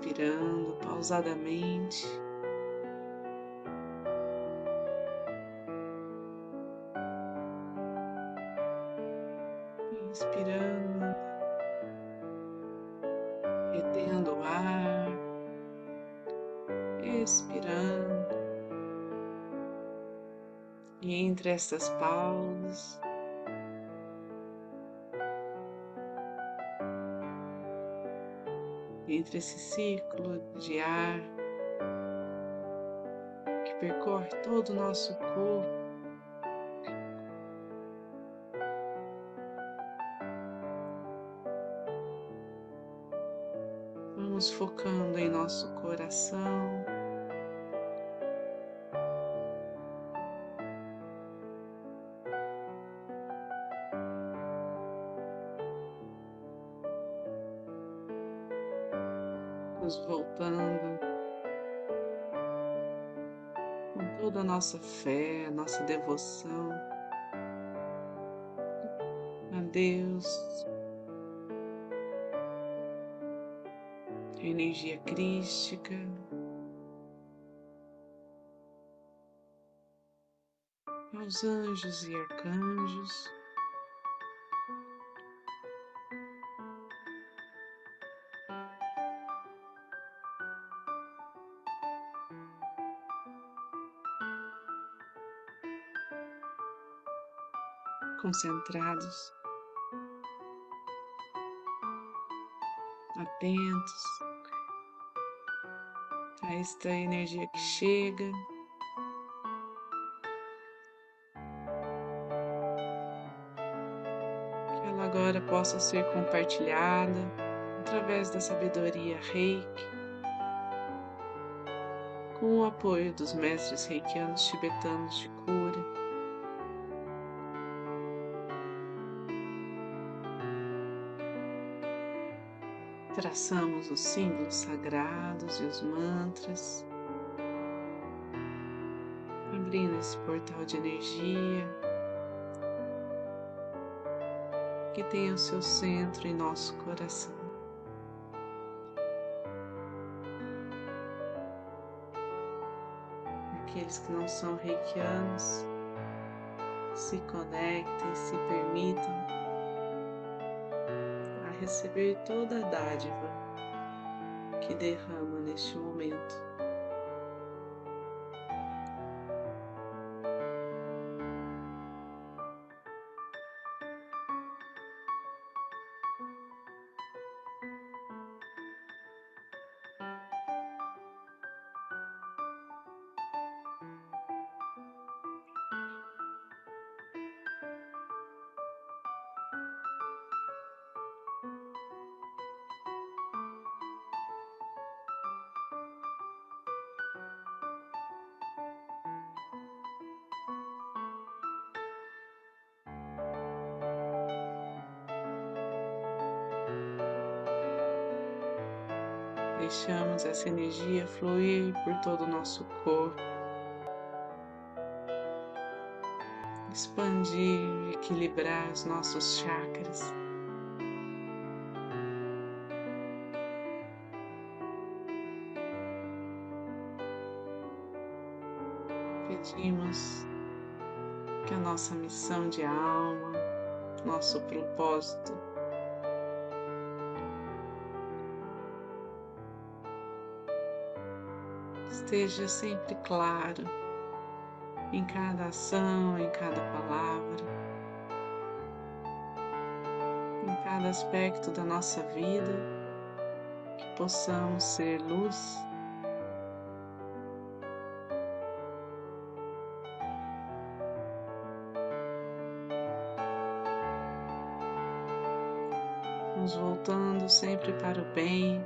respirando pausadamente. Inspirando, retendo o ar, expirando, e entre essas pausas, entre esse ciclo de ar que percorre todo o nosso corpo. Vamos focando em nosso coração. Nossa fé, a nossa devoção a Deus, a energia crística. aos anjos e arcanjos. Concentrados, atentos a esta energia que chega. Que ela agora possa ser compartilhada através da sabedoria reiki, com o apoio dos mestres reikianos tibetanos de cura. Traçamos os símbolos sagrados e os mantras, abrindo esse portal de energia. Que tem o seu centro em nosso coração. Aqueles que não são reikianos se conectem, se permitam receber toda a dádiva que derrama neste momento. Deixamos essa energia fluir por todo o nosso corpo, expandir, equilibrar os nossos chakras. Pedimos que a nossa missão de alma, nosso propósito, esteja sempre claro em cada ação, em cada palavra, em cada aspecto da nossa vida, que possamos ser luz. Nos voltando sempre para o bem,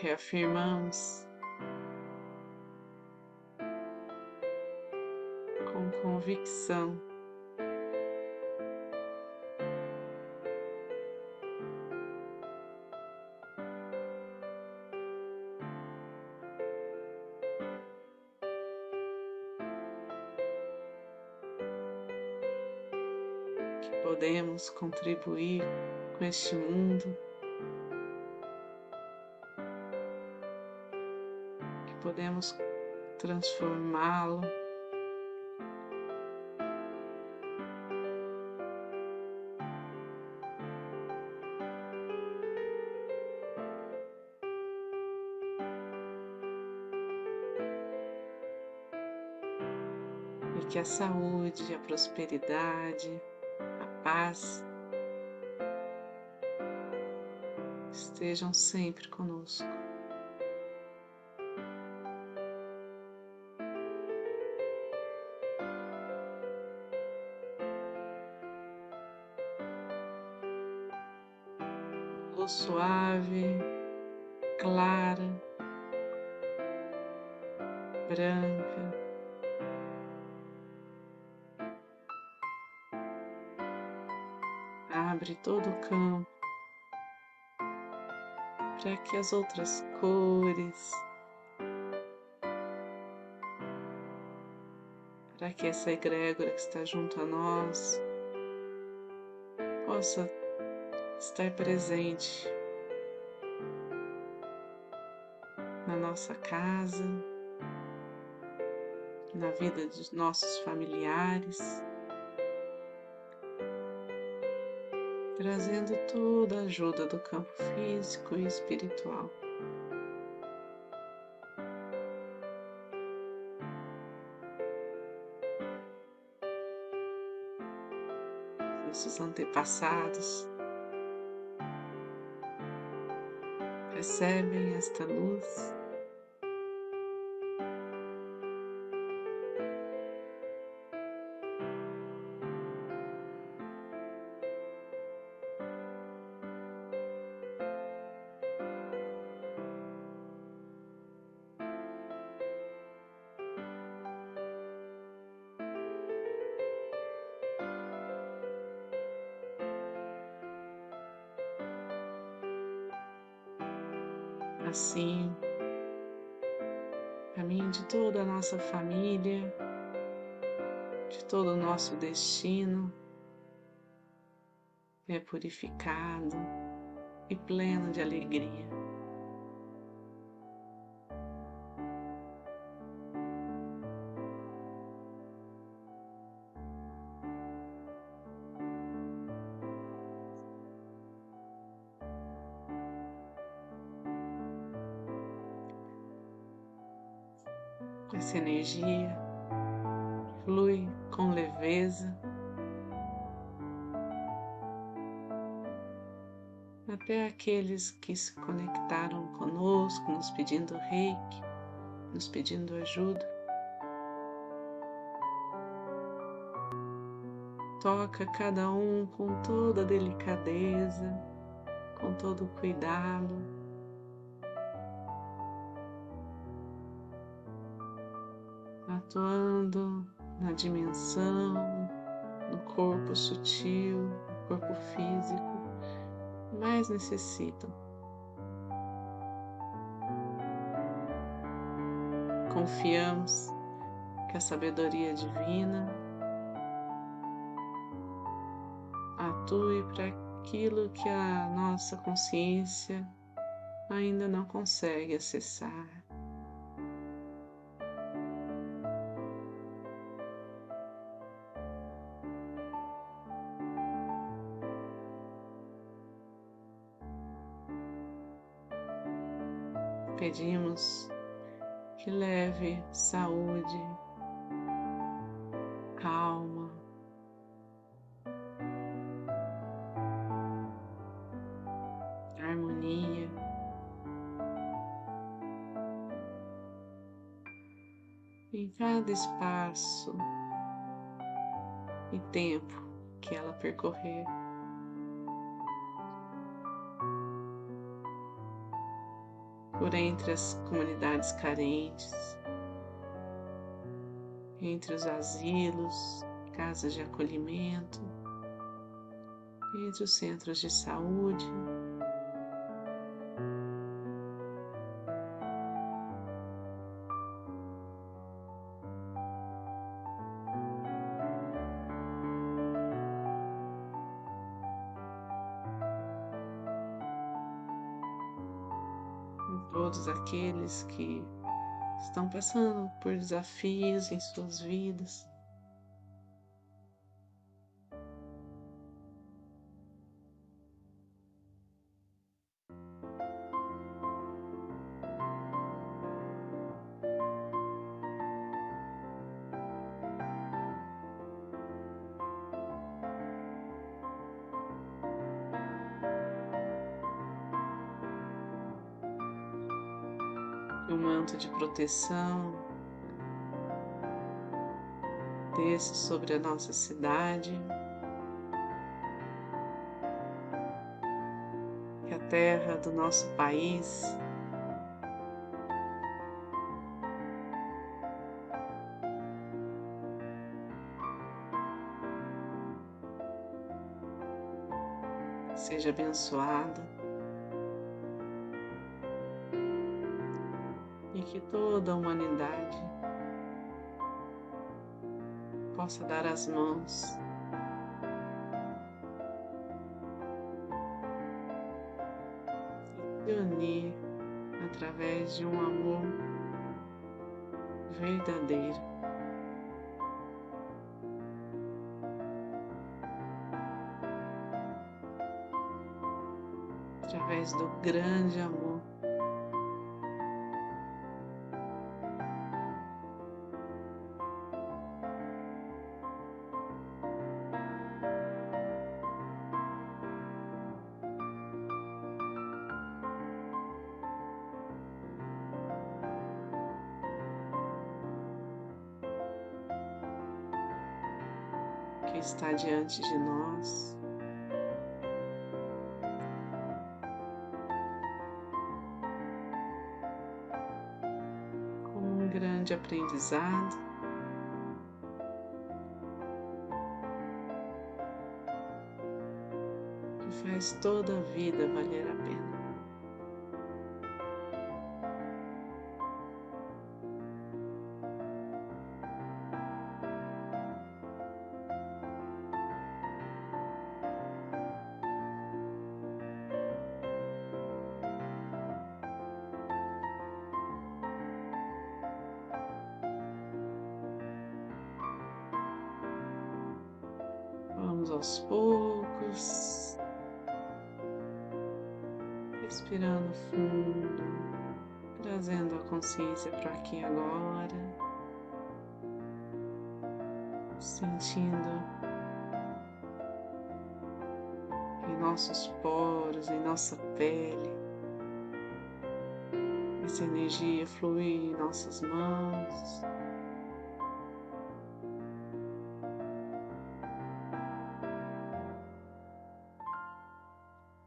reafirmamos com convicção que podemos contribuir com este mundo, podemos transformá-lo. E que a saúde, a prosperidade, a paz estejam sempre conosco. Para que as outras cores, para que essa egrégora que está junto a nós possa estar presente na nossa casa, na vida dos nossos familiares. Trazendo toda a ajuda do campo físico e espiritual. Nossos antepassados recebem esta luz assim, mim de toda a nossa família, de todo o nosso destino é purificado e pleno de alegria. Essa energia flui com leveza até aqueles que se conectaram conosco, nos pedindo reiki, nos pedindo ajuda. Toca cada um com toda delicadeza, com todo cuidado. Atuando na dimensão, no corpo sutil, no corpo físico, mais necessitam. Confiamos que a sabedoria divina atue para aquilo que a nossa consciência ainda não consegue acessar. Pedimos que leve saúde, calma, harmonia. Em cada espaço e tempo que ela percorrer. Por entre as comunidades carentes, entre os asilos, casas de acolhimento, entre os centros de saúde. Aqueles que estão passando por desafios em suas vidas. Proteção desça sobre a nossa cidade, que a terra do nosso país seja abençoada. Toda a humanidade possa dar as mãos e se unir através de um amor verdadeiro. Através do grande amor que está diante de nós. Com um grande aprendizado. Que faz toda a vida valer a pena. Poucos, respirando fundo, trazendo a consciência para aqui agora, sentindo em nossos poros, em nossa pele, essa energia fluir em nossas mãos.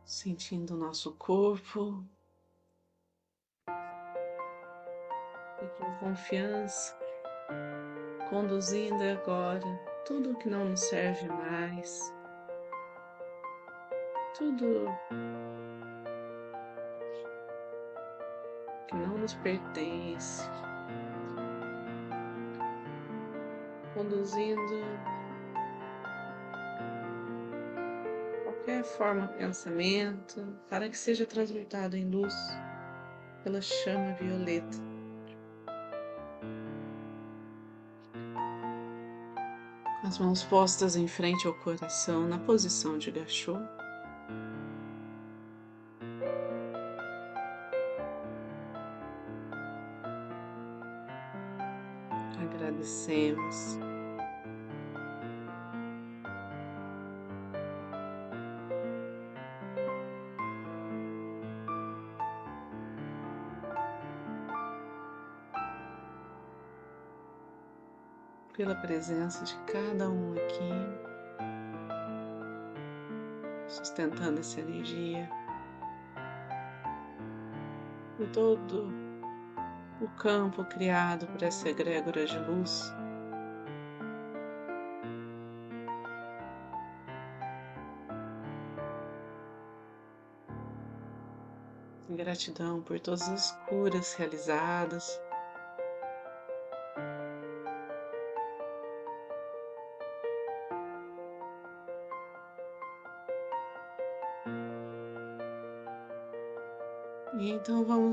Sentindo o nosso corpo. E com confiança, conduzindo agora tudo que não nos serve mais, tudo que não nos pertence, conduzindo qualquer forma pensamento, para que seja transmutado em luz pela chama violeta. Com as mãos postas em frente ao coração, na posição de gachô. pela presença de cada um aqui, sustentando essa energia por todo o campo criado por essa egrégora de luz. Gratidão por todas as curas realizadas.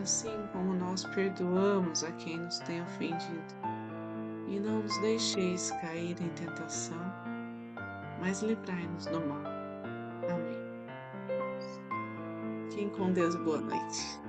assim como nós perdoamos a quem nos tem ofendido. E não nos deixeis cair em tentação, mas livrai-nos do mal. Amém. Fiquem com Deus, boa noite.